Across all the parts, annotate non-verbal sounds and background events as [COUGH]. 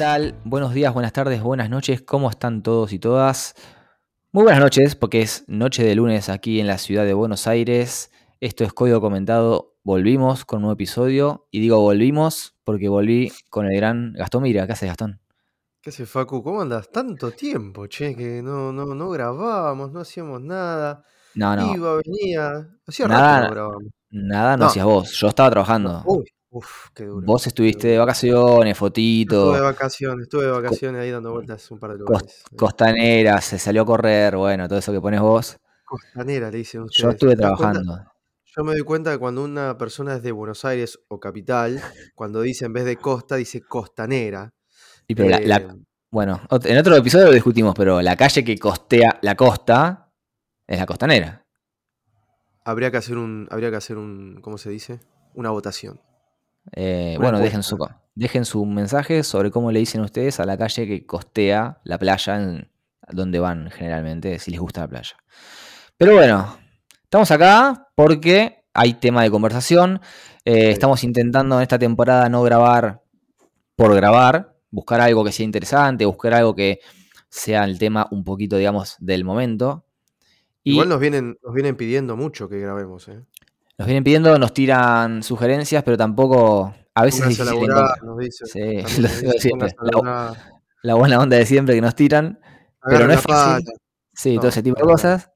Hola, ¿qué tal? Buenos días, buenas tardes, buenas noches. ¿Cómo están todos y todas? Muy buenas noches, porque es noche de lunes aquí en la ciudad de Buenos Aires. Esto es Código Comentado. Volvimos con un nuevo episodio. Y digo volvimos porque volví con el gran Gastón Mira. ¿Qué haces, Gastón? ¿Qué haces, Facu? ¿Cómo andas? Tanto tiempo, che, que no, no, no grabábamos, no hacíamos nada. No, no. Iba, venía. Hacía Nada, rato no grabábamos. Nada, no, No. hacías vos. Yo estaba trabajando. Uy, uf, qué duro. Vos estuviste de vacaciones, Estuve de fotito, vacaciones, estuve de vacaciones ahí dando vueltas un par de lugares. eh. costanera, se salió a correr, bueno, todo eso que pones vos. Costanera, le dicen Yo ustedes. estuve ¿Te das cuenta? trabajando. Yo me doy cuenta que cuando una persona es de Buenos Aires o capital, cuando dice en vez de costa, dice costanera. Y pero la, la- Eh, bueno, en otro episodio lo discutimos, pero la calle que costea la costa es la costanera. habría que hacer un, habría que hacer un, ¿cómo se dice? Una votación. Eh, bueno, dejen su, dejen su mensaje sobre cómo le dicen ustedes a la calle que costea la playa en donde van generalmente, si les gusta la playa. Pero bueno, estamos acá porque hay tema de conversación. Eh, Sí. Estamos intentando en esta temporada no grabar por grabar, buscar algo que sea interesante, buscar algo que sea el tema un poquito, digamos, del momento. Y Igual nos vienen, nos vienen pidiendo mucho que grabemos, ¿eh? Nos vienen pidiendo, nos tiran sugerencias, pero tampoco, a veces es Pónganse a difícil laburar, encontrar. nos dicen. Sí, [LAUGHS] lo digo siempre. La, buena onda de siempre que nos tiran, pero no es fácil. pala. Sí, todo ese tipo de cosas.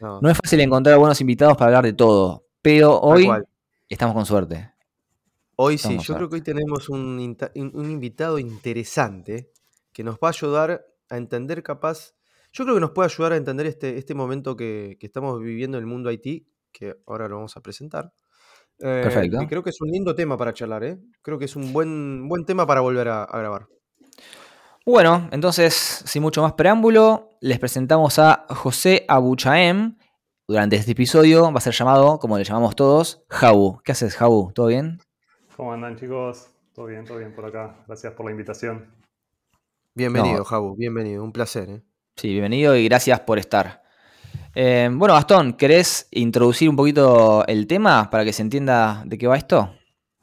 No, No es fácil encontrar buenos invitados para hablar de todo, pero hoy estamos con suerte. Hoy sí, yo creo que hoy tenemos un, invitado interesante que nos va a ayudar a entender capaz, yo creo que nos puede ayudar a entender este, este momento que, que estamos viviendo en el mundo IT, que ahora lo vamos a presentar. Eh, Perfecto. creo que es un lindo tema para charlar, ¿eh? Creo que es un buen, buen tema para volver a, a grabar. Bueno, entonces, sin mucho más preámbulo, les presentamos a José Abuchaem. Durante este episodio va a ser llamado, como le llamamos todos, Jabu. ¿Qué haces, Jabu? ¿Todo bien? ¿Cómo andan chicos? Todo bien, todo bien por acá. Gracias por la invitación. Bienvenido, No, Jabu, bienvenido, un placer, ¿eh? sí, bienvenido y gracias por estar. Eh, bueno, Gastón, ¿querés introducir un poquito el tema para que se entienda de qué va esto?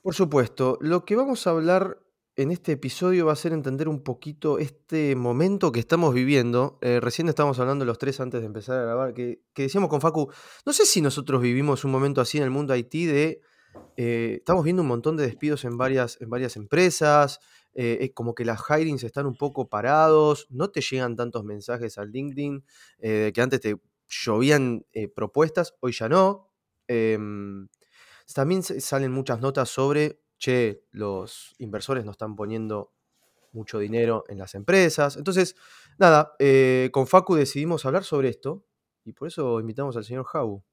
Por supuesto, lo que vamos a hablar en este episodio va a ser entender un poquito este momento que estamos viviendo. Eh, recién estábamos hablando los tres antes de empezar a grabar, que, decíamos con Facu, no sé si nosotros vivimos un momento así en el mundo IT de, eh, estamos viendo un montón de despidos en varias, en varias empresas, eh, como que las hirings están un poco parados, no te llegan tantos mensajes al LinkedIn, que antes te llovían eh, propuestas, hoy ya no. Em, también salen muchas notas sobre, che, los inversores no están poniendo mucho dinero en las empresas. Entonces, nada, eh, con Facu decidimos hablar sobre esto y por eso invitamos al señor Jabu.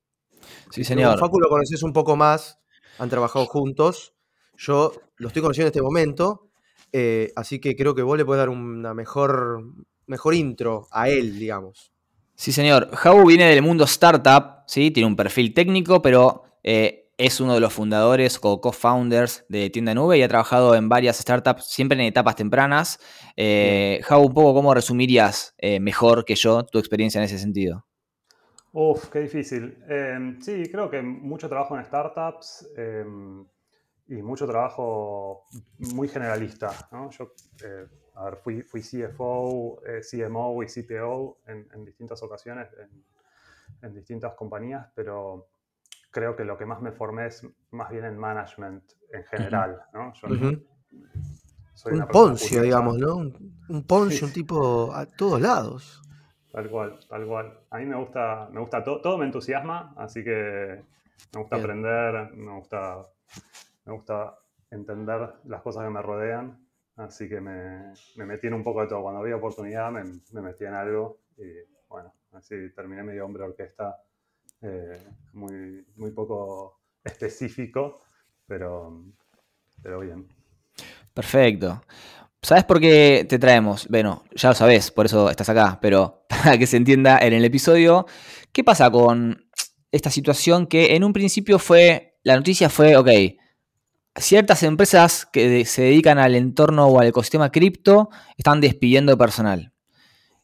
Sí, que señor. Facu lo conoces un poco más, han trabajado juntos. Yo lo estoy conociendo en este momento, eh, así que creo que vos le podés dar una mejor, mejor intro a él, digamos. Sí, señor. Jabu viene del mundo startup, ¿sí? Tiene un perfil técnico, pero eh, es uno de los fundadores o co-founders de Tienda Nube y ha trabajado en varias startups, siempre en etapas tempranas. Eh, Jabu, un poco, ¿cómo resumirías eh, mejor que yo tu experiencia en ese sentido? Uf, qué difícil. Eh, sí, creo que mucho trabajo en startups eh, y mucho trabajo muy generalista. ¿no? Yo, eh, a ver, fui, fui CFO, eh, CMO y CTO en, en distintas ocasiones, en, en distintas compañías, pero creo que lo que más me formé es más bien en management en general. ¿no? Yo Ujú. soy Un poncio, digamos, ¿no? Un, un Sí, poncio, un tipo a todos lados. Tal cual, tal cual. A mí me gusta, me gusta todo, todo me entusiasma, así que me gusta Bien. aprender, me gusta, me gusta entender las cosas que me rodean, así que me, me metí en un poco de todo. Cuando había oportunidad me, me metí en algo y bueno, así terminé medio hombre orquesta, eh, muy, muy poco específico, pero, pero bien. Perfecto. ¿Sabes por qué te traemos? Bueno, ya lo sabes, por eso estás acá, pero [LAUGHS] para que se entienda en el episodio, ¿qué pasa con esta situación que en un principio fue, la noticia fue, ok, ciertas empresas que se dedican al entorno o al ecosistema cripto están despidiendo personal.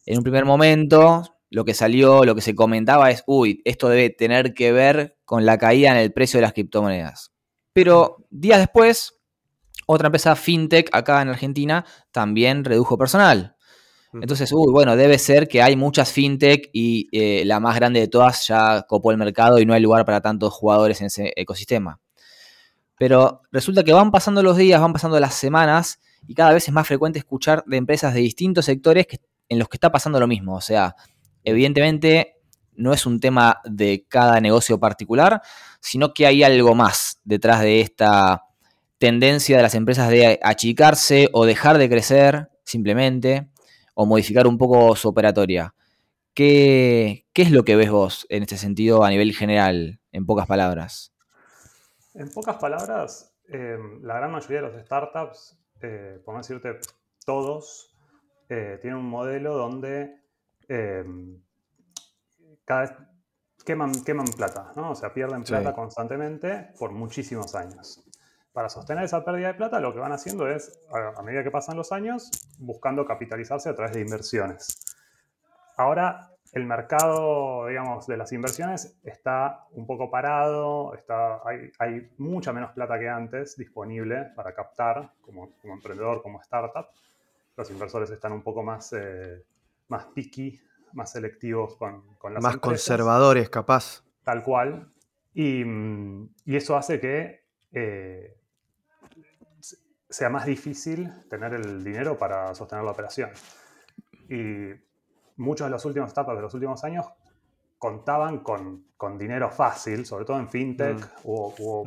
En un primer momento, lo que salió, lo que se comentaba es, uy, esto debe tener que ver con la caída en el precio de las criptomonedas. Pero días después, otra empresa fintech acá en Argentina también redujo personal. Entonces, uy, bueno, debe ser que hay muchas fintech y eh, la más grande de todas ya copó el mercado y no hay lugar para tantos jugadores en ese ecosistema. Pero resulta que van pasando los días, van pasando las semanas y cada vez es más frecuente escuchar de empresas de distintos sectores en los que está pasando lo mismo. O sea, evidentemente no es un tema de cada negocio particular, sino que hay algo más detrás de esta tendencia de las empresas de achicarse o dejar de crecer simplemente o modificar un poco su operatoria. ¿Qué, es lo que ves vos en este sentido a nivel general, en pocas palabras? En pocas palabras, em, la gran mayoría de los startups, eh, por no decirte todos, eh, tienen un modelo donde em, cada vez queman, queman plata, ¿no? O sea, pierden plata constantemente por muchísimos años para sostener esa pérdida de plata, lo que van haciendo es, a medida que pasan los años, buscando capitalizarse a través de inversiones. Ahora, el mercado, digamos, de las inversiones está un poco parado, está, hay, mucha menos plata que antes disponible para captar como, emprendedor, como startup. Los inversores están un poco más, eh, más picky, más selectivos con, con las Más conservadores, capaz. Tal cual. Y, eso hace que eh, sea más difícil tener el dinero para sostener la operación. Y muchos de los últimos etapas de los últimos años contaban con, con dinero fácil, sobre todo en fintech, mm. hubo,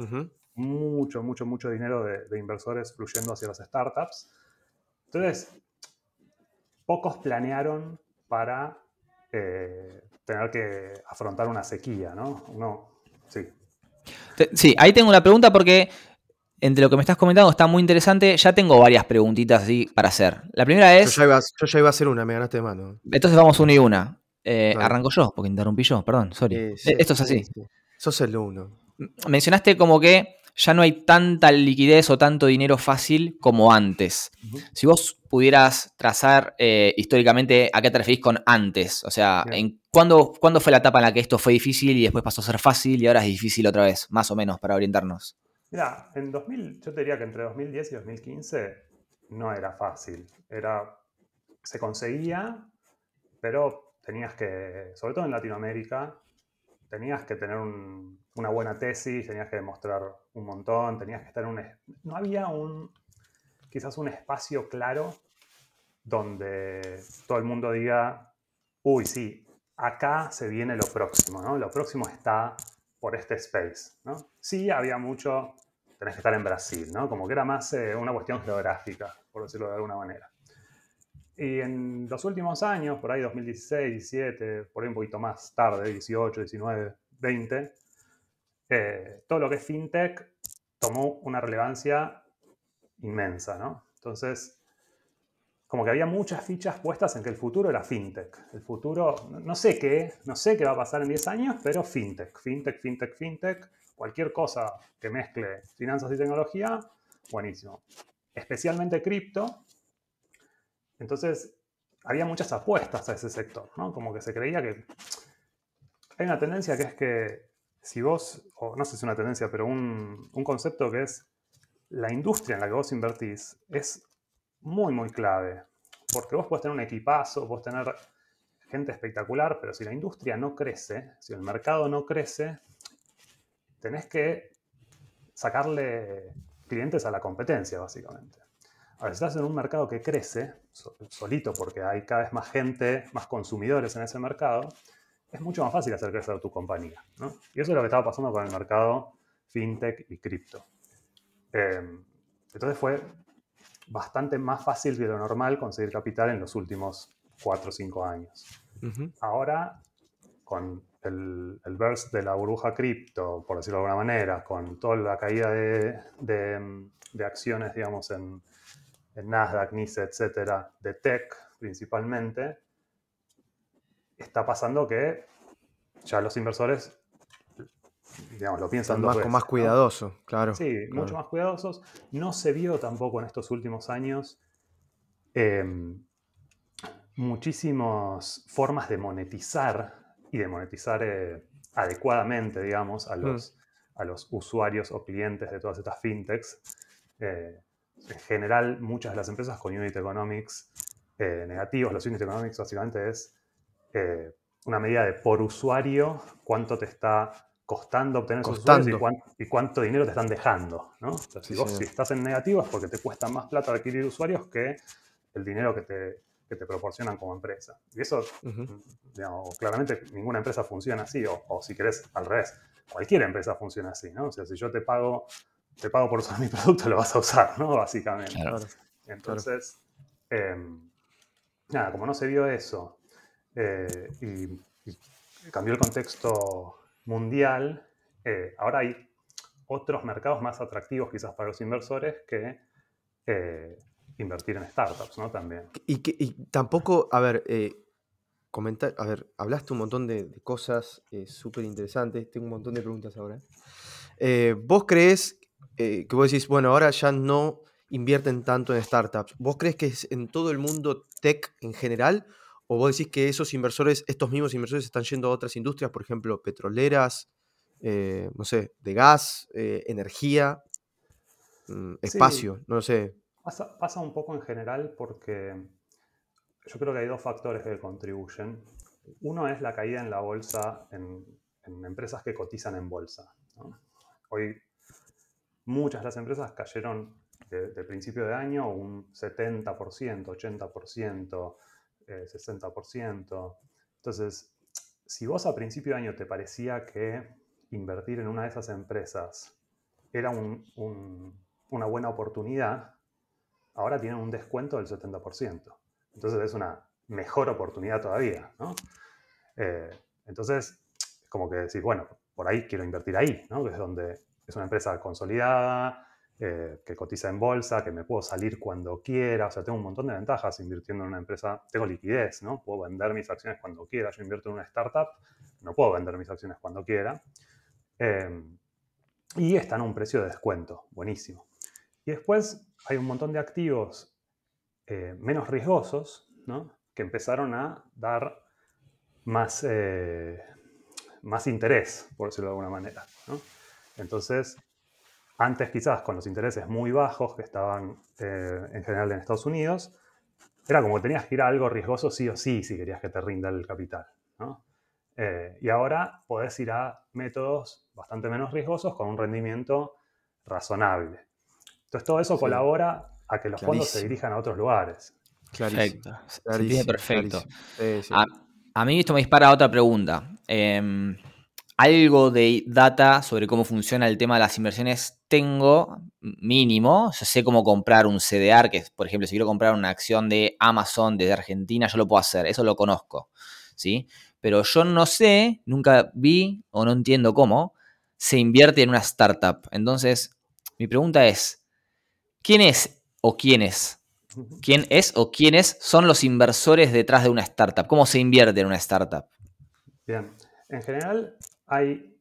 mucho, mucho, mucho dinero de, inversores fluyendo hacia las startups. Entonces, pocos planearon para eh, tener que afrontar una sequía, ¿no? Uno, sí. Sí, ahí tengo una pregunta porque entre lo que me estás comentando está muy interesante. Ya tengo varias preguntitas así para hacer. La primera es. Yo ya iba, a hacer una, me ganaste de mano. Entonces vamos una y una. Eh, arranco yo, porque interrumpí yo, perdón, sorry. Eh, esto es así. Sos el uno. Mencionaste como que ya no hay tanta liquidez o tanto dinero fácil como antes. Si vos pudieras trazar eh, históricamente a qué te referís con antes, o sea, en, ¿cuándo, ¿cuándo fue la etapa en la que esto fue difícil y después pasó a ser fácil y ahora es difícil otra vez, más o menos, para orientarnos? Mira, en 2000, yo te diría que entre 2010 y 2015 no era fácil. Era, se conseguía, pero tenías que, sobre todo en Latinoamérica, tenías que tener una buena tesis, tenías que demostrar un montón, tenías que estar en un... No había un, quizás un espacio claro donde todo el mundo diga, uy, sí, acá se viene lo próximo, ¿no? Lo próximo está por este space, ¿no? Sí, había mucho, tenés que estar en Brasil, ¿no? Como que era más eh, una cuestión geográfica, por decirlo de alguna manera. Y en los últimos años, por ahí 2016, 17, por ahí un poquito más tarde, 18, 19, 20, todo lo que es fintech tomó una relevancia inmensa, ¿no? Entonces, como que había muchas fichas puestas en que el futuro era fintech. El futuro, no sé qué, no sé qué va a pasar en 10 años, pero fintech, fintech, fintech, fintech, cualquier cosa que mezcle finanzas y tecnología, buenísimo. Especialmente cripto. Entonces, había muchas apuestas a ese sector, ¿no? Como que se creía que... Hay una tendencia que es que si vos, o no sé si es una tendencia, pero un, un concepto que es la industria en la que vos invertís es muy, muy clave. Porque vos puedes tener un equipazo, puedes tener gente espectacular, pero si la industria no crece, si el mercado no crece, tenés que sacarle clientes a la competencia, básicamente. Ahora, si estás en un mercado que crece, solito, porque hay cada vez más gente, más consumidores en ese mercado, es mucho más fácil hacer crecer tu compañía. Y eso es lo que estaba pasando con el mercado fintech y cripto. Eh, entonces fue bastante más fácil que lo normal conseguir capital en los últimos 4 o 5 años. Ahora, con el, el burst de la burbuja cripto, por decirlo de alguna manera, con toda la caída de, de, acciones, digamos, en, en, Nasdaq, NICE, etcétera, de tech principalmente, está pasando que ya los inversores digamos, lo piensan más, más cuidadoso, claro. Sí, mucho más cuidadosos. No se vio tampoco en estos últimos años em, muchísimas formas de monetizar y de monetizar eh, adecuadamente, digamos, a mm. los, a los usuarios o clientes de todas estas fintechs. Eh, en general muchas de las empresas con unit economics eh, negativos. Los unit economics básicamente es una medida de por usuario cuánto te está costando obtener esos usuarios y, cuánto, dinero te están dejando. ¿no? si vos si estás en negativo es porque te cuesta más plata adquirir usuarios que el dinero que te, que te proporcionan como empresa. Y eso, digamos, claramente ninguna empresa funciona así, o, si querés al revés, cualquier empresa funciona así, ¿no? O sea, si yo te pago, te pago por usar [LAUGHS] mi producto, lo vas a usar, ¿no? Básicamente. Entonces, em, nada, como no se vio eso eh, y, cambió el contexto mundial, eh, ahora hay otros mercados más atractivos quizás para los inversores que eh, invertir en startups, ¿no? También. Y, que, tampoco, a ver, eh, comentar, a ver, hablaste un montón de, cosas eh, súper interesantes, tengo un montón de preguntas ahora. ¿Vos crees que vos decís, bueno, ahora ya no invierten tanto en startups? ¿Vos crees que es en todo el mundo tech en general? ¿O vos decís que esos inversores, estos mismos inversores están yendo a otras industrias, por ejemplo, petroleras, no sé, de gas, energía, mm, espacio, no sé? Pasa, un poco en general porque yo creo que hay dos factores que contribuyen. Uno es la caída en la bolsa en, empresas que cotizan en bolsa. Hoy muchas de las empresas cayeron de, principio de año un 70%, 80%, 60%. Entonces, si vos a principio de año te parecía que invertir en una de esas empresas era una buena oportunidad, ahora tienen un descuento del 70%. Entonces es una mejor oportunidad todavía, ¿no? Eh, entonces, como que decís, bueno, por ahí quiero invertir ahí, ¿no? Que es donde es una empresa consolidada, eh, que cotiza en bolsa, que me puedo salir cuando quiera, o sea, tengo un montón de ventajas invirtiendo en una empresa, tengo liquidez, ¿no? Puedo vender mis acciones cuando quiera, yo invierto en una startup, no puedo vender mis acciones cuando quiera. Eh, y están a un precio de descuento, buenísimo. Y después hay un montón de activos eh, menos riesgosos que empezaron a dar más, eh, más interés, por decirlo de alguna manera. Entonces, antes quizás con los intereses muy bajos que estaban eh, en general en Estados Unidos, era como que tenías que ir a algo riesgoso sí o sí si querías que te rinda el capital. y ahora podés ir a métodos bastante menos riesgosos con un rendimiento razonable. Entonces todo eso colabora a que los fondos se dirijan a otros lugares. Perfecto. perfecto. A, mí esto me dispara otra pregunta. Em, algo de data sobre cómo funciona el tema de las inversiones tengo mínimo. Yo sé cómo comprar un CDR, que por ejemplo, si quiero comprar una acción de Amazon desde Argentina, yo lo puedo hacer. Eso lo conozco. ¿sí? Pero yo no sé, nunca vi o no entiendo cómo se invierte en una startup. Entonces, mi pregunta es, ¿Quién es o quiénes? ¿Quién es o quiénes son los inversores detrás de una startup? ¿Cómo se invierte en una startup? Bien, en general hay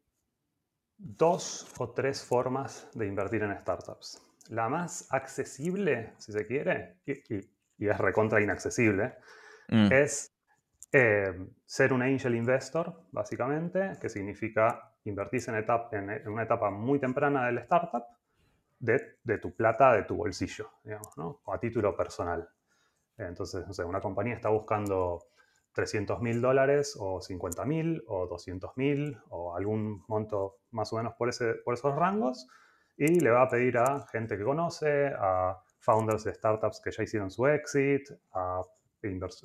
dos o tres formas de invertir en startups. La más accesible, si se quiere, y, es recontra inaccesible, mm. es eh, ser un angel investor, básicamente, que significa invertirse en, en, una etapa muy temprana del startup de, tu plata, de tu bolsillo, digamos, ¿no? A título personal. Entonces, no sé, una compañía está buscando 300 mil dólares o 50 mil o 200 mil o algún monto más o menos por, ese, por esos rangos y le va a pedir a gente que conoce, a founders de startups que ya hicieron su exit, a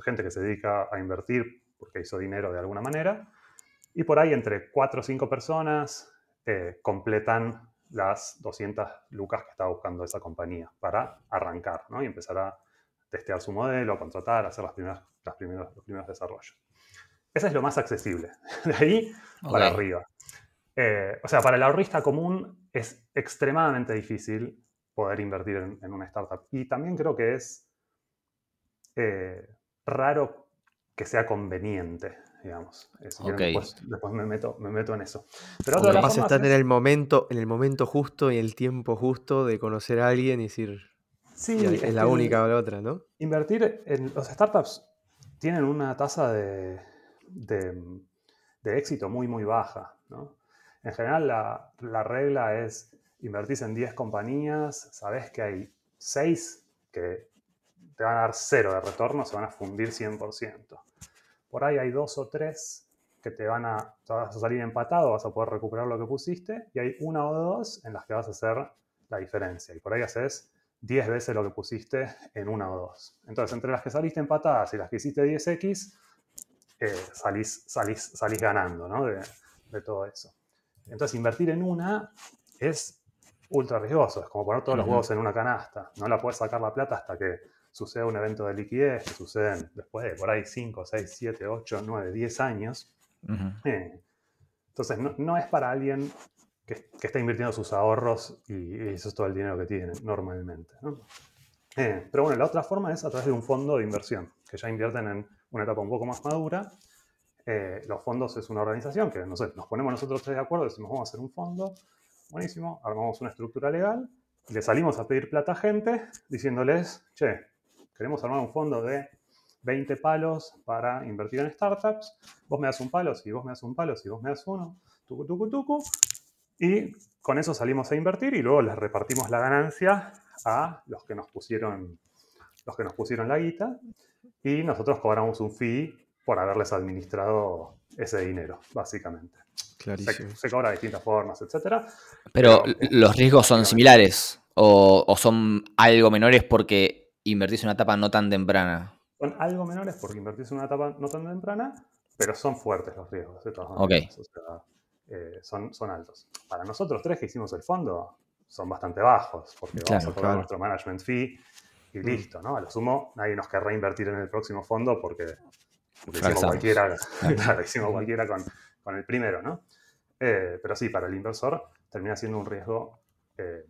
gente que se dedica a invertir porque hizo dinero de alguna manera. Y por ahí entre 4 o 5 personas eh, completan las 200 lucas que estaba buscando esa compañía para arrancar ¿no? y empezar a testear su modelo, contratar, hacer las primeras, las primeros, los primeros desarrollos. Ese es lo más accesible, [LAUGHS] de ahí para arriba. Eh, o sea, para el ahorrista común es extremadamente difícil poder invertir en, una startup. Y también creo que es eh, raro que sea conveniente digamos. después, me, meto, me meto en eso. Pero otra Además estar en el momento, en el momento justo y el tiempo justo de conocer a alguien y decir sí, es, la única o la otra, ¿no? Invertir en los startups tienen una tasa de, de, éxito muy, muy baja, ¿no? En general la, la regla es invertís en 10 compañías, sabés que hay seis que te van a dar cero de retorno, se van a fundir 100%. Por ahí hay dos o tres que te van a, vas a salir empatado, vas a poder recuperar lo que pusiste, y hay una o dos en las que vas a hacer la diferencia. Y por ahí haces 10 veces lo que pusiste en una o dos. Entonces, entre las que saliste empatadas y las que hiciste 10x, eh, salís, salís, salís ganando ¿no? de, de todo eso. Entonces, invertir en una es ultra riesgoso. Es como poner todos los huevos en una canasta. No la puedes sacar la plata hasta que suceda un evento de liquidez, que suceden después de por ahí 5, 6, 7, 8, 9, 10 años. Eh, Entonces, no, no es para alguien que, está invirtiendo sus ahorros y, eso es todo el dinero que tiene normalmente. ¿no? Eh, pero bueno, la otra forma es a través de un fondo de inversión, que ya invierten en una etapa un poco más madura. Eh, los fondos es una organización que no sé, nos ponemos nosotros tres de acuerdo, decimos vamos a hacer un fondo, buenísimo, armamos una estructura legal, le salimos a pedir plata gente diciéndoles, che, queremos armar un fondo de 20 palos para invertir en startups, vos me das un palo, si vos me das un palo, si vos me das uno, tucu, tucu, tucu, y con eso salimos a invertir y luego les repartimos la ganancia a los que nos pusieron, los que nos pusieron la guita y nosotros cobramos un fee por haberles administrado ese dinero, básicamente. Clarísimo. Se, se cobra de distintas formas, etcétera. Pero Pero, los riesgos son similares o, o son algo menores porque invertís en una etapa no tan temprana. Son algo menores porque invertís en una etapa no tan temprana, pero son fuertes los riesgos, de todas Ok. maneras. O sea, eh, son, son altos. Para nosotros tres que hicimos el fondo, son bastante bajos, porque vamos Claro, a cobrar claro. nuestro management fee y Mm. listo, ¿no? A lo sumo, nadie nos querrá invertir en el próximo fondo porque, porque hicimos cualquiera, [LAUGHS] [LAUGHS] claro, hicimos cualquiera con, con el primero, ¿no? Eh, pero sí, para el inversor termina siendo un riesgo eh,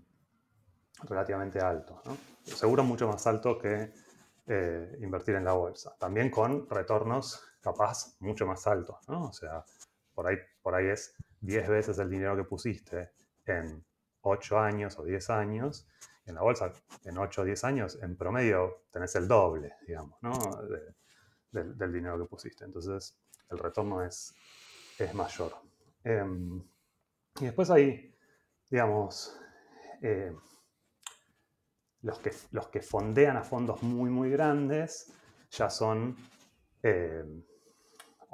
relativamente alto, ¿no? Seguro mucho más alto que eh, invertir en la bolsa. También con retornos capaz mucho más altos, ¿no? O sea, por ahí, por ahí es 10 veces el dinero que pusiste en 8 años o 10 años. En la bolsa, en 8 o 10 años, en promedio tenés el doble, digamos, ¿no? De- del, del dinero que pusiste. Entonces, el retorno es, es mayor. Em, y después hay, digamos, eh, los, que, los que fondean a fondos muy, muy grandes ya son eh,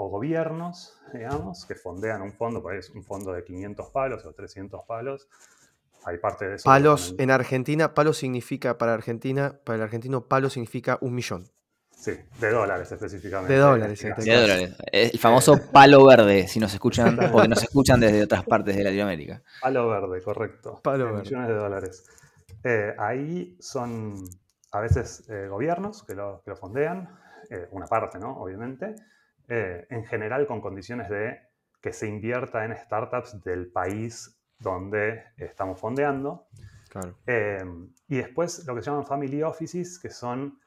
o gobiernos, digamos, que fondean un fondo, por ahí es un fondo de 500 palos o 300 palos. Hay parte de eso. Palos en Argentina, palo significa para Argentina, para el argentino, palo significa un millón. Sí, de dólares específicamente. De dólares, De dólares. El famoso palo verde, si nos escuchan, [LAUGHS] porque nos escuchan desde otras partes de Latinoamérica. Palo verde, correcto. Palo Eh, verde. Millones de dólares. Eh, ahí son a veces eh, gobiernos que lo, que lo fondean, eh, una parte, ¿no? Obviamente. Eh, en general con condiciones de que se invierta en startups del país donde estamos fondeando. Claro. Eh, y después lo que se llaman family offices, que son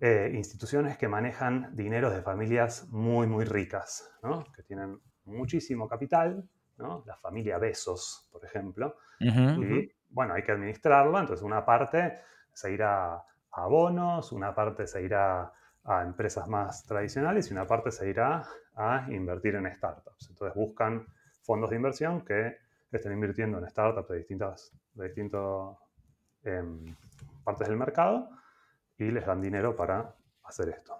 eh, instituciones que manejan dineros de familias muy, muy ricas, ¿no? que tienen muchísimo capital, ¿no? la familia Besos, por ejemplo, Ujú. y bueno, hay que administrarlo, entonces una parte se irá a bonos, una parte se irá a empresas más tradicionales y una parte se irá a invertir en startups. Entonces buscan fondos de inversión que estén invirtiendo en startups de distintas de distintas em, partes del mercado y les dan dinero para hacer esto.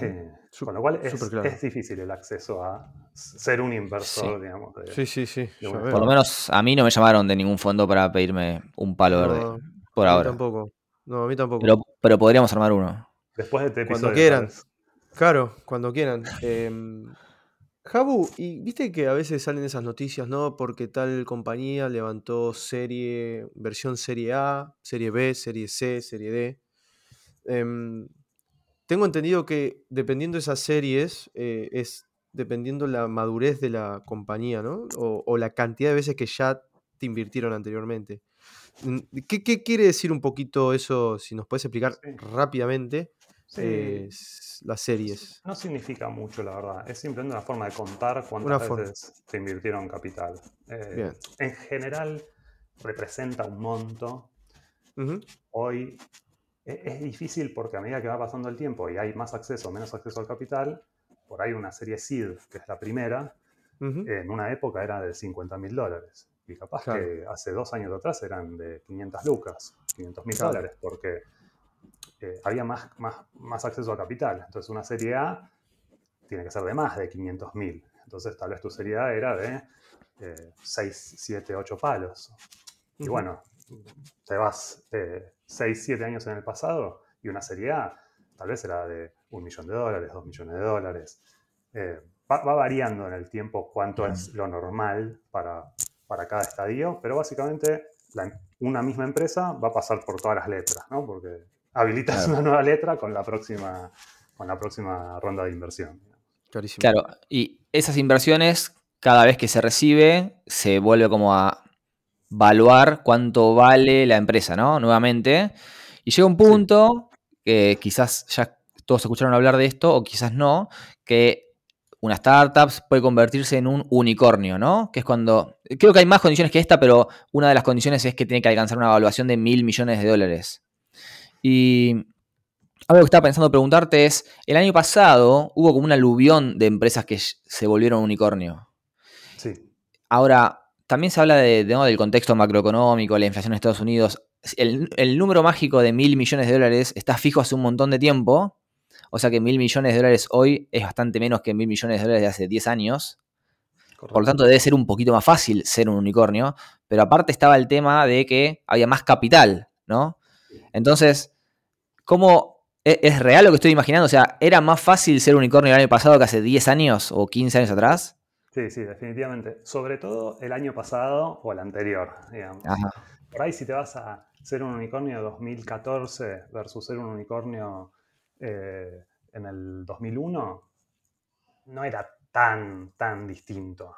Eh, con lo cual es, claro. es difícil el acceso a ser un inversor, Sí. digamos. de- Sí, sí, sí. Por lo menos a mí no me llamaron de ningún fondo para pedirme un palo No, verde, por a mí ahora. tampoco. No, a mí tampoco. Pero, pero podríamos armar uno. Después de este Cuando quieran. ¿sabes? Claro, cuando quieran. Em, Jabu, y viste que a veces salen esas noticias, ¿no? Porque tal compañía levantó serie, versión serie A, serie B, serie C, serie D. Em, tengo entendido que dependiendo de esas series, eh, es dependiendo la madurez de la compañía, ¿no? O, o la cantidad de veces que ya te invirtieron anteriormente. Mm, ¿Qué, qué quiere decir un poquito eso? Si nos puedes explicar Sí. rápidamente Sí, eh, las series. no significa mucho, la verdad. Es simplemente una forma de contar cuántas Una veces te invirtieron capital. Eh. En general, representa un monto. Hoy e- es difícil porque a medida que va pasando el tiempo y hay más acceso o menos acceso al capital, por ahí una serie SEED, que es la primera, en una época era de 50 mil dólares. Y capaz que hace dos años atrás eran de 500 lucas, 500 mil dólares, porque eh, había más, más, más acceso a capital. Entonces una serie A tiene que ser de más de 500 mil. Entonces tal vez tu serie A era de 6, 7, 8 palos. Y bueno, te vas 6, 7 años en el pasado y una serie A tal vez era de un millón de dólares, dos millones de dólares. Eh, va, variando en el tiempo cuánto es lo normal para, para cada estadio, pero básicamente una misma empresa va a pasar por todas las letras, ¿no? Porque habilitas una nueva letra con la próxima, con la próxima ronda de inversión. Claro, y esas inversiones, cada vez que se recibe, se vuelve como a evaluar cuánto vale la empresa, ¿no? Nuevamente. Y llega un punto que quizás ya todos escucharon hablar de esto, o quizás no, que una startup puede convertirse en un unicornio, ¿no? Que es cuando. Creo que hay más condiciones que esta, pero una de las condiciones es que tiene que alcanzar una evaluación de mil millones de dólares. Y algo que estaba pensando preguntarte es: el año pasado hubo como un aluvión de empresas que se volvieron unicornio. Sí. Ahora, también se habla de, del contexto macroeconómico, la inflación en Estados Unidos. El, el número mágico de mil millones de dólares está fijo hace un montón de tiempo o sea que mil millones de dólares hoy es bastante menos que mil millones de dólares de hace 10 años. Por lo tanto, debe ser un poquito más fácil ser un unicornio. Pero aparte estaba el tema de que había más capital, ¿no? Entonces, ¿cómo e-, es, real lo que estoy imaginando? O sea, ¿era más fácil ser unicornio el año pasado que hace 10 años o 15 años atrás? Sí, sí, definitivamente. Sobre todo el año pasado o el anterior, digamos. Por ahí si te vas a ser un unicornio 2014 versus ser un unicornio eh, en el 2001 no era tan, tan distinto,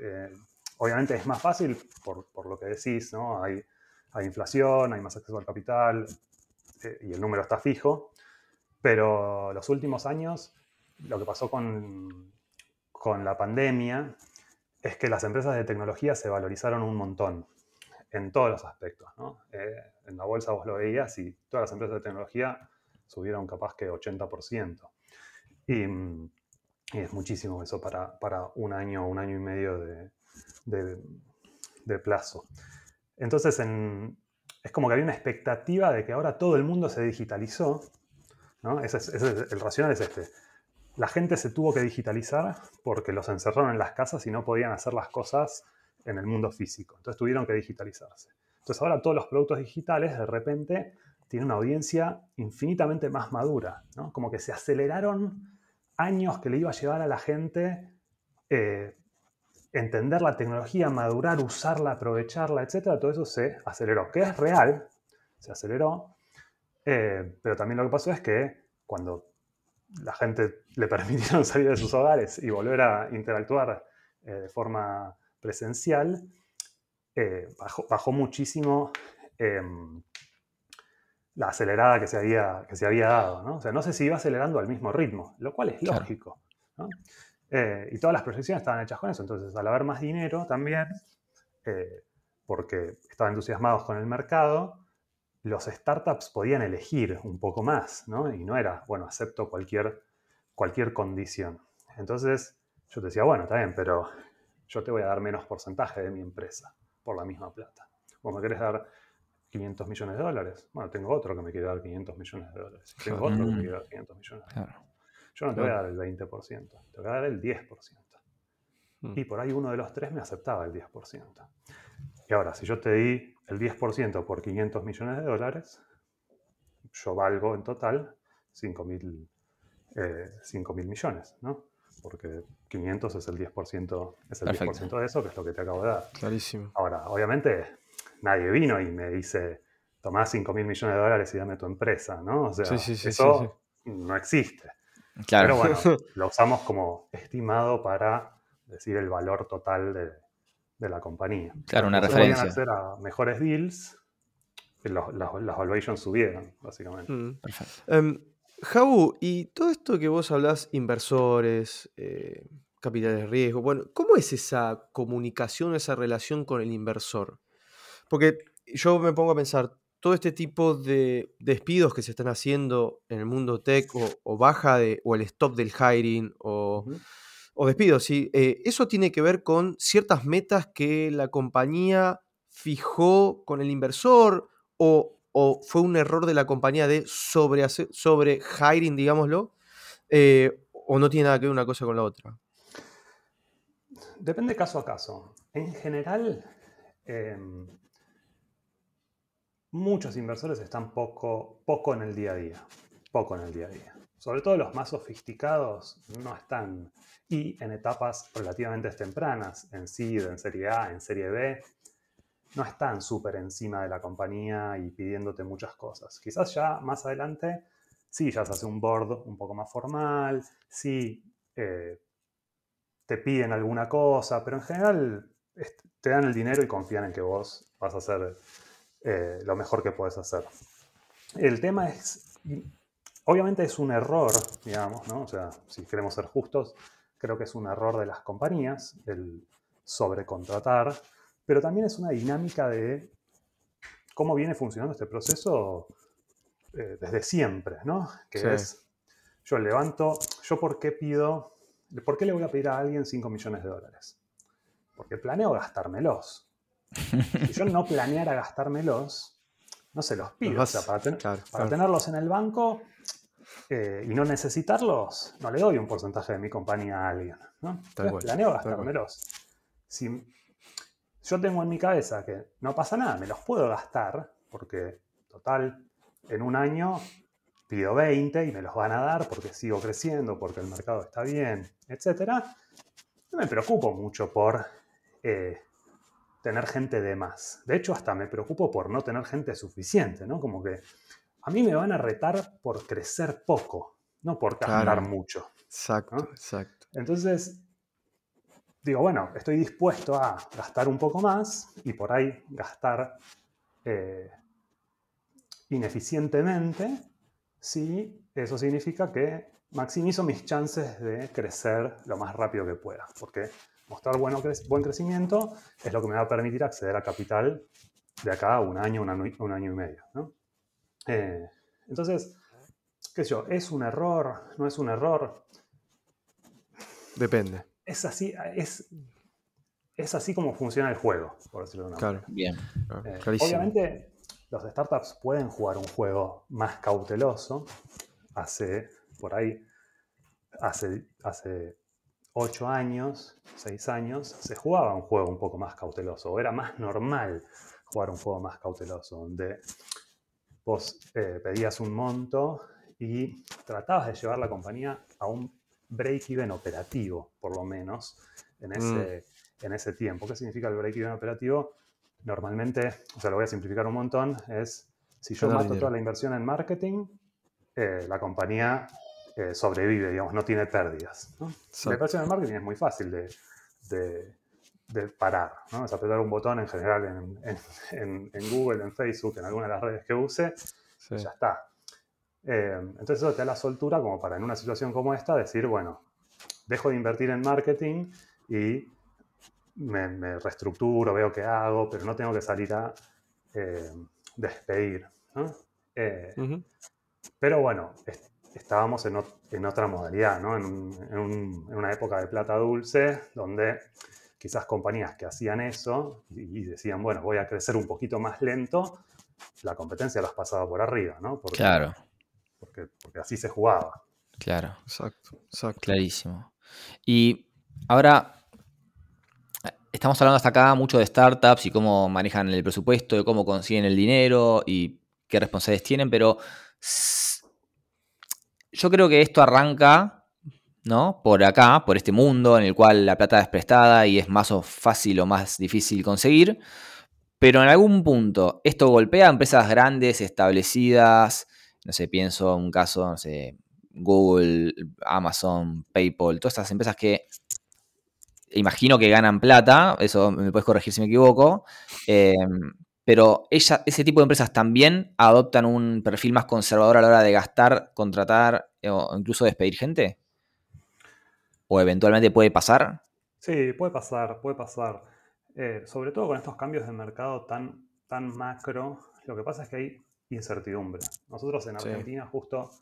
eh, obviamente es más fácil por, lo que decís, ¿no? Hay, hay, inflación, hay más acceso al capital eh, y el número está fijo, pero los últimos años lo que pasó con, con la pandemia es que las empresas de tecnología se valorizaron un montón en todos los aspectos. en la bolsa vos lo veías y todas las empresas de tecnología subieron capaz que 80%. Y, y es muchísimo eso para, para, un año, un año y medio de, de, plazo. Entonces, es como que había una expectativa de que ahora todo el mundo se digitalizó. ¿no? Ese es, el racional es este. La gente se tuvo que digitalizar porque los encerraron en las casas y no podían hacer las cosas en el mundo físico. Entonces tuvieron que digitalizarse. Entonces ahora todos los productos digitales de repente tiene una audiencia infinitamente más madura, ¿no? Como que se aceleraron años que le iba a llevar a la gente eh, entender la tecnología, madurar, usarla, aprovecharla, etc. Todo eso se aceleró, que es real, se aceleró, eh, pero también lo que pasó es que cuando la gente [LAUGHS] le permitieron salir de sus hogares y volver a interactuar eh, de forma presencial, bajó, bajó, muchísimo em, la acelerada que se había, que se había dado. ¿no? O sea, no sé si iba acelerando al mismo ritmo, lo cual es lógico. Eh, y todas las proyecciones estaban hechas con eso. Entonces, al haber más dinero también, eh, porque estaban entusiasmados con el mercado, los startups podían elegir un poco más, ¿no? Y no era, bueno, acepto cualquier, cualquier condición. Entonces, yo te decía, bueno, está bien, pero yo te voy a dar menos porcentaje de mi empresa por la misma plata. Vos me querés dar 500 millones de dólares. Bueno, tengo otro que me quiere dar 500 millones de dólares. Tengo otro que me quiere dar 500 millones de dólares. Yo no te voy a dar el 20%, te voy a dar el 10%. Mm. Y por ahí uno de los tres me aceptaba el 10%. Y ahora, si yo te di el 10% por 500 millones de dólares, yo valgo en total 5 mil eh, millones, ¿no? Porque 500 es el 10%, es el 10% de eso, que es lo que te acabo de dar. Clarísimo. Ahora, obviamente, nadie vino y me dice, tomá 5 mil millones de dólares y dame tu empresa, ¿no? O sea, eso no existe. Claro. Pero bueno, [LAUGHS] lo usamos como estimado para decir el valor total de, la compañía. Claro, una referencia. hacer a mejores deals, los, las, valuations subieron, básicamente. Mm. Perfecto. Um, Jabu, y todo esto que vos hablás, inversores, eh, capitales de riesgo, bueno, ¿cómo es esa comunicación, esa relación con el inversor? Porque yo me pongo a pensar, todo este tipo de despidos que se están haciendo en el mundo tech o, baja de, o el stop del hiring o o despidos, sí. Eh, ¿Eso tiene que ver con ciertas metas que la compañía fijó con el inversor o, fue un error de la compañía de sobre, sobre hiring, digámoslo? Eh, ¿O no tiene nada que ver una cosa con la otra? Depende caso a caso. En general, em, muchos inversores están poco, poco en el día a día. Poco en el día a día. Sobre todo los más sofisticados no están. Y en etapas relativamente tempranas, en SID, en Serie A, en Serie B, no están súper encima de la compañía y pidiéndote muchas cosas. Quizás ya más adelante, sí, ya se hace un board un poco más formal, sí, eh, te piden alguna cosa, pero en general te dan el dinero y confían en que vos vas a hacer eh, lo mejor que puedes hacer. El tema es, obviamente es un error, digamos, ¿no? O sea, si queremos ser justos, creo que es un error de las compañías el sobrecontratar, pero también es una dinámica de cómo viene funcionando este proceso eh, desde siempre, ¿no? Que es, yo levanto, yo por qué pido ¿Por qué le voy a pedir a alguien 5 millones de dólares? Porque planeo gastármelos. Si yo no planeara gastármelos, no se los pido. para, tenerlos en el banco eh, y no necesitarlos, no le doy un porcentaje de mi compañía a alguien. ¿no? planeo gastármelos. Si yo tengo en mi cabeza que no pasa nada, me los puedo gastar, porque total, en un año pido 20 y me los van a dar porque sigo creciendo, porque el mercado está bien, etc. No me preocupo mucho por eh, tener gente de más. De hecho, hasta me preocupo por no tener gente suficiente, ¿no? Como que a mí me van a retar por crecer poco, no por gastar mucho. Exacto, exacto. Entonces, digo, bueno, estoy dispuesto a gastar un poco más y por ahí gastar eh, ineficientemente sí, eso significa que maximizo mis chances de crecer lo más rápido que pueda, porque mostrar bueno, buen crecimiento es lo que me va a permitir acceder a capital de acá a un año, un año, y medio. Eh, entonces, qué sé yo, ¿es un error? ¿No es un error? Depende. Es así, es, es así como funciona el juego, por decirlo de una Claro, bien. Eh, obviamente, los startups pueden jugar un juego más cauteloso. Hace, por ahí, hace, hace 8 años, 6 años, se jugaba un juego un poco más cauteloso, o era más normal jugar un juego más cauteloso, donde vos eh, pedías un monto y tratabas de llevar la compañía a un break-even operativo, por lo menos, en ese, mm. en ese tiempo. ¿Qué significa el break-even operativo? normalmente, o sea, lo voy a simplificar un montón, es si yo mato toda la inversión en marketing, eh, la compañía eh, sobrevive, digamos, no tiene pérdidas. La inversión en marketing es muy fácil de, parar, ¿no? Es apretar un botón en general en, Google, en Facebook, en alguna de las redes que use, y ya está. Eh, entonces eso te da la soltura como para en una situación como esta decir, bueno, dejo de invertir en marketing y me, reestructuro, veo qué hago, pero no tengo que salir a eh, despedir. Eh, pero bueno, estábamos en, otra modalidad, ¿no? en, una época de plata dulce, donde quizás compañías que hacían eso y, decían, bueno, voy a crecer un poquito más lento, la competencia las pasaba por arriba, ¿no? claro. Porque, porque así se jugaba. Claro. Exacto, exacto. Clarísimo. Y ahora, estamos hablando hasta acá mucho de startups y cómo manejan el presupuesto, de cómo consiguen el dinero y qué responsabilidades tienen, pero yo creo que esto arranca, ¿no? Por acá, por este mundo en el cual la plata es prestada y es más o fácil o más difícil conseguir. Pero en algún punto esto golpea a empresas grandes, establecidas, no sé, pienso en un caso, no sé, Google, Amazon, PayPal, todas estas empresas que imagino que ganan plata, eso me puedes corregir si me equivoco, em, pero ella, ese tipo de empresas también adoptan un perfil más conservador a la hora de gastar, contratar eh, o incluso despedir gente. ¿O eventualmente puede pasar? Sí, puede pasar, puede pasar. Eh, sobre todo con estos cambios de mercado tan, tan macro, lo que pasa es que hay incertidumbre. Nosotros en Argentina justo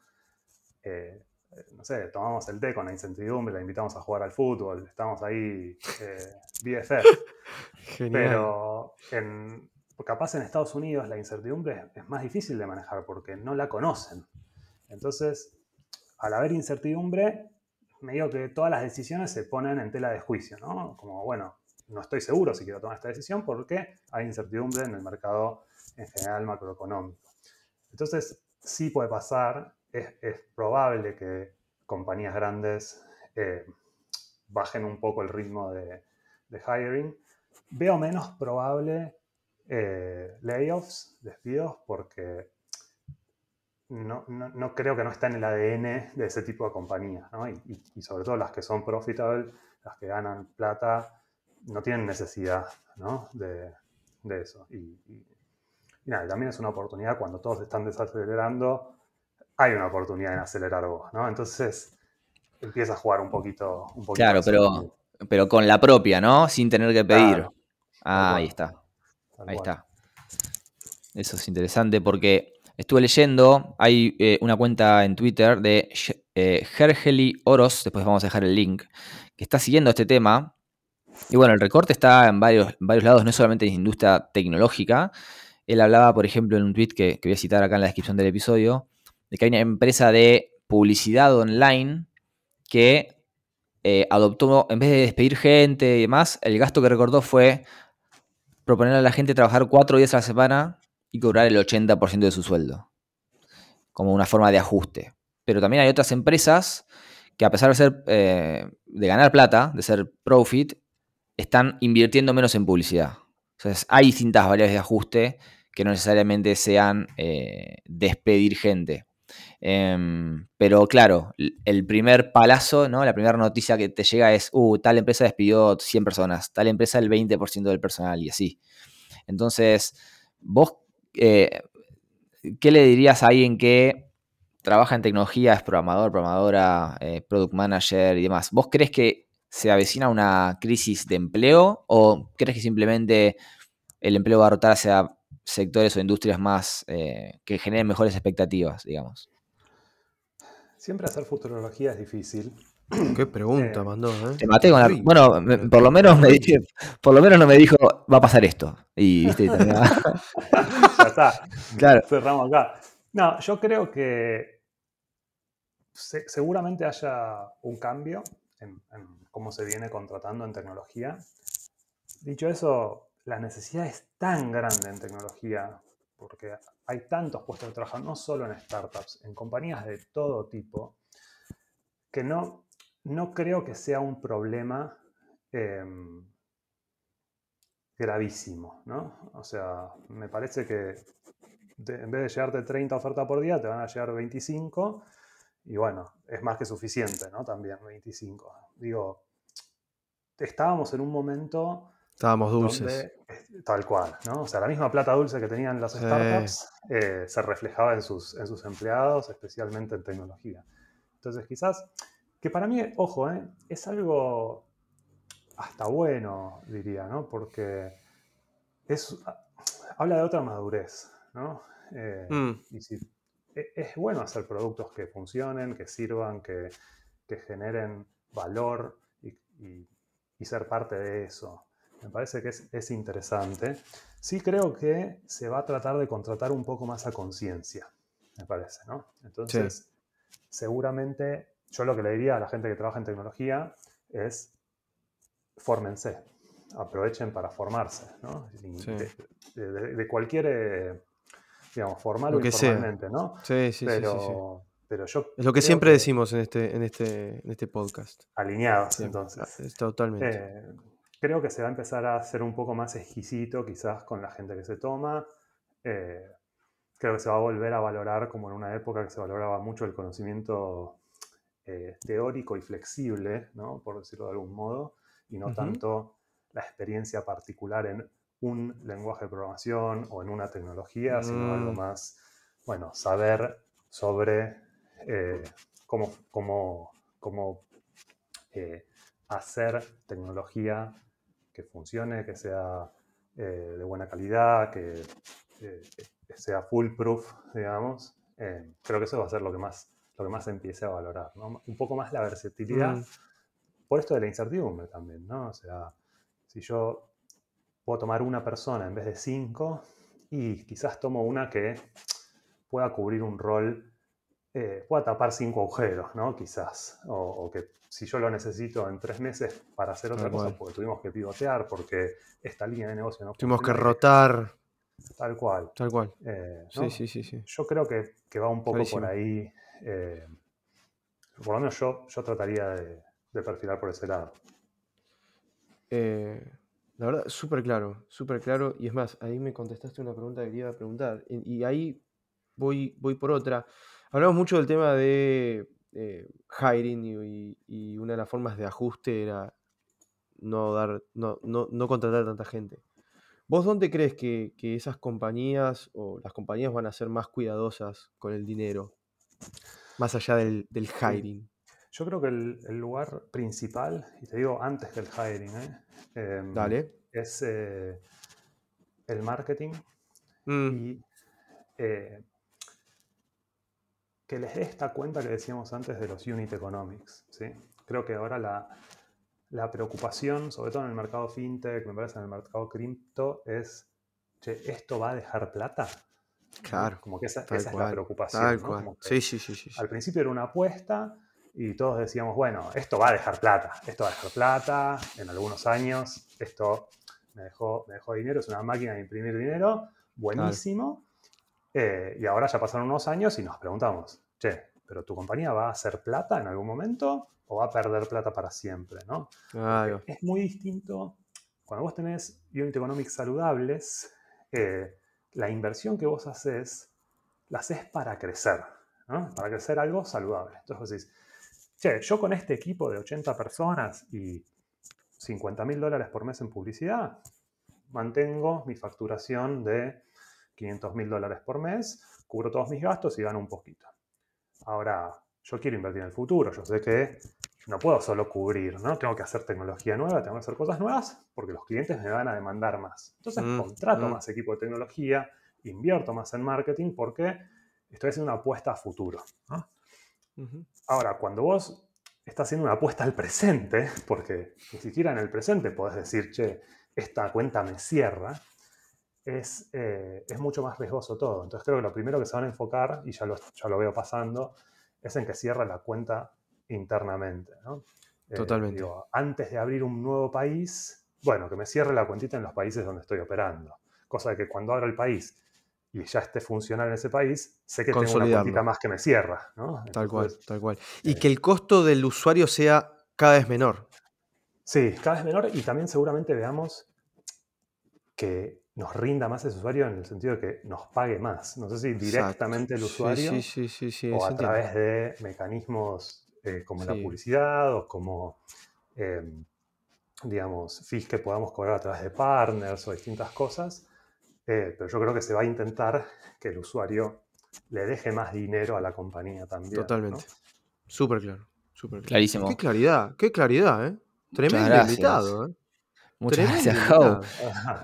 eh, no sé, tomamos el té con la incertidumbre, la invitamos a jugar al fútbol, estamos ahí eh, BFF. [LAUGHS] Genial. Pero en, capaz en Estados Unidos la incertidumbre es más difícil de manejar porque no la conocen. Entonces, al haber incertidumbre, me digo que todas las decisiones se ponen en tela de juicio, ¿no? Como, bueno, no estoy seguro si quiero tomar esta decisión porque hay incertidumbre en el mercado en general macroeconómico. Entonces, sí puede pasar, es, probable que compañías grandes eh, bajen un poco el ritmo de hiring. Veo menos probable eh, layoffs, despidos, porque no, no, no, creo que no está en el ADN de ese tipo de compañías, ¿no? y, y, y, sobre todo las que son profitable, las que ganan plata, no tienen necesidad ¿no? de, de, eso. Y, y, nada, también es una oportunidad cuando todos están desacelerando, hay una oportunidad en acelerar vos, ¿no? Entonces empieza a jugar un poquito. Un poquito claro, pero, pero con la propia, ¿no? Sin tener que pedir. Claro. Ah, ahí está. Ahí está. Eso es interesante porque estuve leyendo, hay eh, una cuenta en Twitter de eh, Gergely Oros, después vamos a dejar el link, que está siguiendo este tema. Y bueno, el recorte está en varios, en varios lados, no es solamente en industria tecnológica. Él hablaba, por ejemplo, en un tweet que, que voy a citar acá en la descripción del episodio, de que hay una empresa de publicidad online que eh, adoptó, en vez de despedir gente y demás, el gasto que recordó fue proponer a la gente trabajar cuatro días a la semana y cobrar el 80% de su sueldo, como una forma de ajuste. Pero también hay otras empresas que a pesar de, ser, eh, de ganar plata, de ser profit, están invirtiendo menos en publicidad. Entonces hay distintas variables de ajuste que no necesariamente sean eh, despedir gente. Um, pero claro, el primer palazo, ¿no? La primera noticia que te llega es, uh, tal empresa despidió 100 personas, tal empresa el 20% del personal y así. Entonces, vos, eh, ¿qué le dirías a alguien que trabaja en tecnología, es programador, programadora, eh, product manager y demás? ¿Vos crees que se avecina una crisis de empleo o crees que simplemente el empleo va a rotar hacia sectores o industrias más eh, que generen mejores expectativas, digamos? Siempre hacer futurología es difícil. Qué pregunta eh, mandó, ¿eh? Te maté con la... Bueno, me, por lo menos me dije, por lo menos no me dijo, va a pasar esto. Y viste, [LAUGHS] ya está. Claro. Cerramos acá. No, yo creo que se, seguramente haya un cambio en, en cómo se viene contratando en tecnología. Dicho eso, la necesidad es tan grande en tecnología, porque hay tantos puestos de trabajo, no solo en startups, en compañías de todo tipo, que no, no creo que sea un problema eh, gravísimo, ¿no? O sea, me parece que en vez de llegarte 30 ofertas por día, te van a llegar 25, y bueno, es más que suficiente, ¿no? También 25. Digo, estábamos en un momento Estábamos dulces. Donde, tal cual, ¿no? O sea, la misma plata dulce que tenían las startups eh, se reflejaba en sus, en sus empleados, especialmente en tecnología. Entonces, quizás, que para mí, ojo, ¿eh? es algo hasta bueno, diría, ¿no? Porque es, habla de otra madurez, ¿no? Eh, mm. Y si, e, es bueno hacer productos que funcionen, que sirvan, que, que generen valor y, y, y ser parte de eso. Me parece que es, es, interesante. Sí creo que se va a tratar de contratar un poco más a conciencia, me parece, ¿no? Entonces, sí. seguramente, yo lo que le diría a la gente que trabaja en tecnología es, fórmense, aprovechen para formarse, ¿no? Sí. De, de, de, de, cualquier, eh, digamos, formal lo o que informalmente, sea. ¿no? Sí, sí, pero, sí, sí, Pero yo es lo que siempre que decimos en este, en, este, en este podcast. Alineados, sí, entonces. Es totalmente. Eh, creo que se va a empezar a ser un poco más exquisito quizás con la gente que se toma. Eh, creo que se va a volver a valorar como en una época que se valoraba mucho el conocimiento eh, teórico y flexible, ¿no? por decirlo de algún modo, y no uh -huh. tanto la experiencia particular en un lenguaje de programación o en una tecnología, mm. sino algo más, bueno, saber sobre eh, cómo, cómo, cómo eh, hacer tecnología que funcione, que sea eh, de buena calidad, que, eh, que sea foolproof, digamos. Eh, creo que eso va a ser lo que más lo que más se empiece a valorar, ¿no? Un poco más la versatilidad, Mm. por esto de la incertidumbre también, ¿no? O sea, si yo puedo tomar una persona en vez de cinco, y quizás tomo una que pueda cubrir un rol, eh, pueda tapar cinco agujeros, ¿no? Quizás, o, o que si yo lo necesito en tres meses para hacer otra cosa, porque tuvimos que pivotear, porque esta línea de negocio no Tuvimos que rotar, Tal cual. tal cual. Eh, Sí, sí, sí, sí. Yo creo que, que va un poco Clarísimo. por ahí. eh, por lo menos yo, yo trataría de, de perfilar por ese lado. Eh, la verdad, súper claro, súper claro. Y es más, ahí me contestaste una pregunta que quería preguntar. Y, y ahí voy, voy por otra. Hablamos mucho del tema de eh, hiring y, y una de las formas de ajuste era no dar, no, no, no contratar a tanta gente. ¿Vos dónde crees que, que esas compañías o las compañías van a ser más cuidadosas con el dinero? Más allá del, del hiring. Yo creo que el, el lugar principal, y te digo antes que el hiring, ¿eh? Em, Dale. es eh, el marketing Mm, y eh, que les dé esta cuenta que decíamos antes de los unit economics. ¿sí? Creo que ahora la, la preocupación, sobre todo en el mercado fintech, me parece en el mercado cripto, es, che, ¿esto va a dejar plata? Claro, Como que esa, esa es la preocupación. tal ¿no? cual. Como que Sí, sí, sí, sí. sí. Al principio era una apuesta y todos decíamos, bueno, esto va a dejar plata, esto va a dejar plata en algunos años, esto me dejó, me dejó dinero, es una máquina de imprimir dinero, buenísimo. Eh, y ahora ya pasaron unos años y nos preguntamos, che, ¿pero tu compañía va a hacer plata en algún momento o va a perder plata para siempre? ¿no? Va. Es muy distinto cuando vos tenés unit economics saludables, eh, la inversión que vos haces, la haces para crecer, ¿no? para crecer algo saludable. Entonces vos decís, che, yo con este equipo de 80 personas y 50 mil dólares por mes en publicidad, mantengo mi facturación de 500 mil dólares por mes, cubro todos mis gastos y gano un poquito. Ahora, yo quiero invertir en el futuro, yo sé que no puedo solo cubrir, ¿no? Tengo que hacer tecnología nueva, tengo que hacer cosas nuevas porque los clientes me van a demandar más. Entonces, Mm, contrato mm. más equipo de tecnología, invierto más en marketing porque estoy haciendo una apuesta a futuro. Ahora, cuando vos estás haciendo una apuesta al presente, porque ni siquiera en el presente podés decir, che, esta cuenta me cierra, es, eh, es mucho más riesgoso todo. Entonces creo que lo primero que se van a enfocar, y ya lo, ya lo veo pasando, es en que cierre la cuenta internamente. ¿no? Eh, Totalmente. digo, antes de abrir un nuevo país, bueno, que me cierre la cuentita en los países donde estoy operando. Cosa de que cuando abra el país y ya esté funcional en ese país, sé que tengo una cuentita más que me cierra. ¿no? Tal cual, tal cual. Y eh, que el costo del usuario sea cada vez menor. Sí, cada vez menor y también seguramente veamos que nos rinda más ese usuario en el sentido de que nos pague más. No sé si directamente el usuario Sí, sí, sí, sí, sí, o a través de mecanismos eh, como la publicidad o como, eh, digamos, fees que podamos cobrar a través de partners o distintas cosas. Eh, pero yo creo que se va a intentar que el usuario le deje más dinero a la compañía también. ¿no? Totalmente. Súper claro. Súper claro. Clarísimo. Qué claridad, qué claridad, ¿eh? Tremendo invitado, ¿eh? Muchas Tremendo gracias, Jau.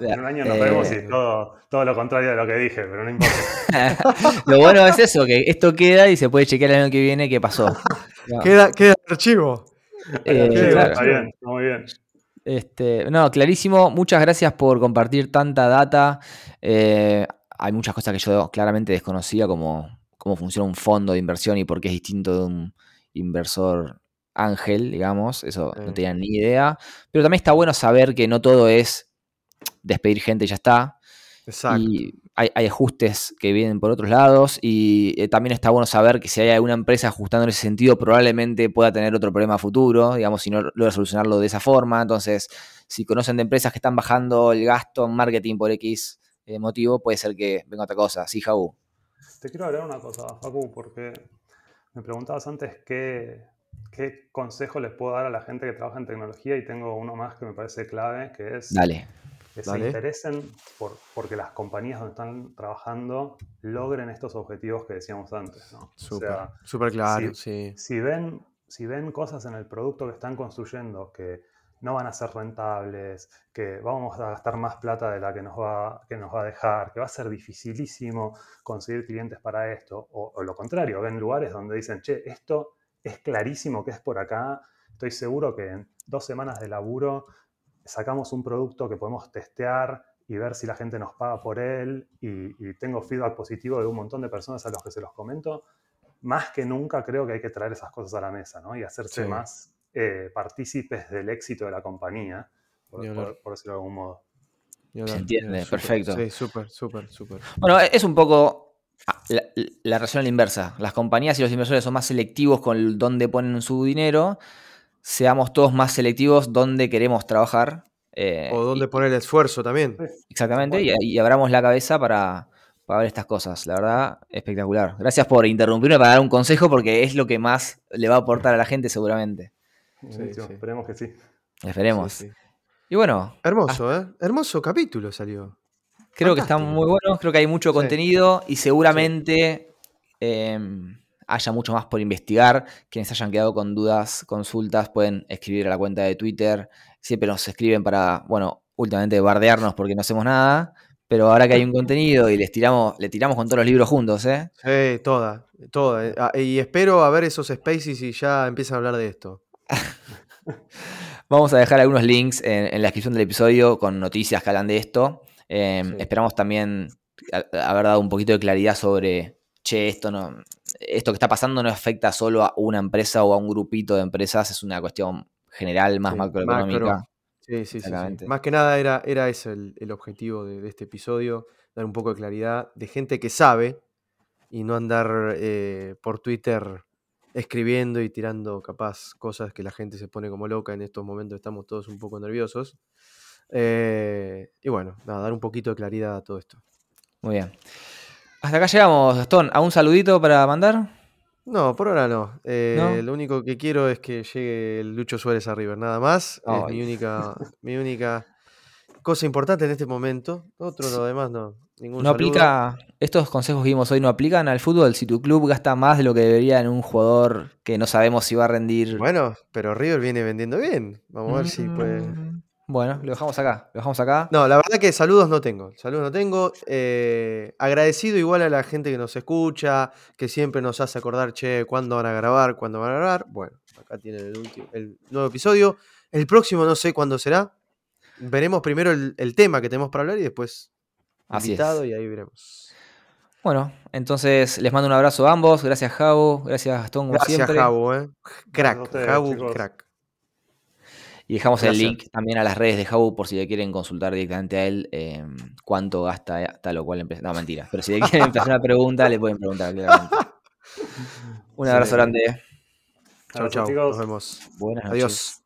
En un año nos eh, vemos y todo, todo lo contrario de lo que dije, pero no importa. [LAUGHS] Lo bueno es eso, que esto queda y se puede chequear el año que viene qué pasó. [LAUGHS] No, Queda, queda el archivo. eh, Sí, claro. Está bien, está muy bien. Este, no, clarísimo. Muchas gracias por compartir tanta data. Eh, hay muchas cosas que yo claramente desconocía, como cómo funciona un fondo de inversión y por qué es distinto de un inversor ángel, digamos. Eso no tenía ni idea. Pero también está bueno saber que no todo es despedir gente y ya está. Exacto. Y hay, hay ajustes que vienen por otros lados y eh, también está bueno saber que si hay alguna empresa ajustando en ese sentido, probablemente pueda tener otro problema a futuro, digamos, si no logra solucionarlo de esa forma. Entonces, si conocen de empresas que están bajando el gasto en marketing por X eh, motivo, puede ser que venga otra cosa. Sí, Jau. Te quiero agregar una cosa, Facu, porque me preguntabas antes qué, qué consejo les puedo dar a la gente que trabaja en tecnología y tengo uno más que me parece clave, que es Dale. que se interesen por, porque las compañías donde están trabajando logren estos objetivos que decíamos antes. ¿no? O Súper, sea, súper claro, sí. si ven, si ven cosas en el producto que están construyendo que no van a ser rentables, que vamos a gastar más plata de la que nos va, que nos va a dejar, que va a ser dificilísimo conseguir clientes para esto, o, o lo contrario, ven lugares donde dicen, che, esto es clarísimo que es por acá, estoy seguro que en dos semanas de laburo sacamos un producto que podemos testear y ver si la gente nos paga por él y, tengo feedback positivo de un montón de personas a los que se los comento, más que nunca creo que hay que traer esas cosas a la mesa ¿no? y hacerse más eh, partícipes del éxito de la compañía, por, decirlo de algún modo. Se entiende, perfecto. Sí, súper, súper, súper. Bueno, es un poco la, la, relación a la inversa. Las compañías y los inversores son más selectivos con dónde ponen su dinero. Seamos todos más selectivos dónde queremos trabajar eh, o dónde poner el esfuerzo también. Exactamente, y, abramos la cabeza para, ver estas cosas. La verdad, espectacular. Gracias por interrumpirme para dar un consejo porque es lo que más le va a aportar a la gente seguramente. Esperemos que sí. Esperemos. Y bueno. Hermoso, ¿eh? Hermoso capítulo salió. Creo que están muy buenos, creo que hay mucho contenido y seguramente em, haya mucho más por investigar. Quienes hayan quedado con dudas, consultas, pueden escribir a la cuenta de Twitter siempre nos escriben para, bueno, últimamente bardearnos porque no hacemos nada, pero ahora que hay un contenido y les tiramos, le tiramos con todos los libros juntos, ¿eh? Sí, toda, toda. Eh, ah, y espero a ver esos spaces y ya empiezan a hablar de esto. [LAUGHS] Vamos a dejar algunos links en, la descripción del episodio con noticias que hablan de esto. Em, esperamos también haber dado un poquito de claridad sobre, che, esto no, esto que está pasando no afecta solo a una empresa o a un grupito de empresas, es una cuestión general, más macroeconómica. Sí, sí, sí, Más que nada era, era ese el, objetivo de, este episodio, dar un poco de claridad de gente que sabe y no andar eh, por Twitter escribiendo y tirando capaz cosas que la gente se pone como loca en estos momentos, estamos todos un poco nerviosos. Eh, y bueno, nada, dar un poquito de claridad a todo esto. Muy bien. Hasta acá llegamos, Gastón. ¿A un saludito para mandar? No, por ahora no. Eh, lo único que quiero es que llegue el Lucho Suárez a River, nada más. Es mi única, mi única cosa importante en este momento. Otro, lo demás no. Ningún no aplica, estos consejos que vimos hoy no aplican al fútbol. Si tu club gasta más de lo que debería en un jugador que no sabemos si va a rendir. Bueno, pero River viene vendiendo bien. Vamos a ver si puede. Bueno, lo dejamos acá. Lo dejamos acá. No, la verdad que saludos no tengo. Saludos no tengo. Eh, agradecido igual a la gente que nos escucha, que siempre nos hace acordar, che, cuándo van a grabar, cuándo van a grabar. Bueno, acá tienen el, último, el nuevo episodio. El próximo no sé cuándo será. Veremos primero el, tema que tenemos para hablar y después Así invitado y ahí veremos. Bueno, entonces les mando un abrazo a ambos. Gracias, Javo. Gracias, Gastón, Gracias, siempre. Javo, eh. Crack. Javo, crack. Y dejamos el link también a las redes de Jabu por si le quieren consultar directamente a él em, cuánto gasta tal o cual empresa. No, mentira. Pero si le quieren hacer una pregunta, le pueden preguntar claramente. [LAUGHS] Un abrazo grande. Chao, chao. Nos vemos. Buenas noches. Adiós.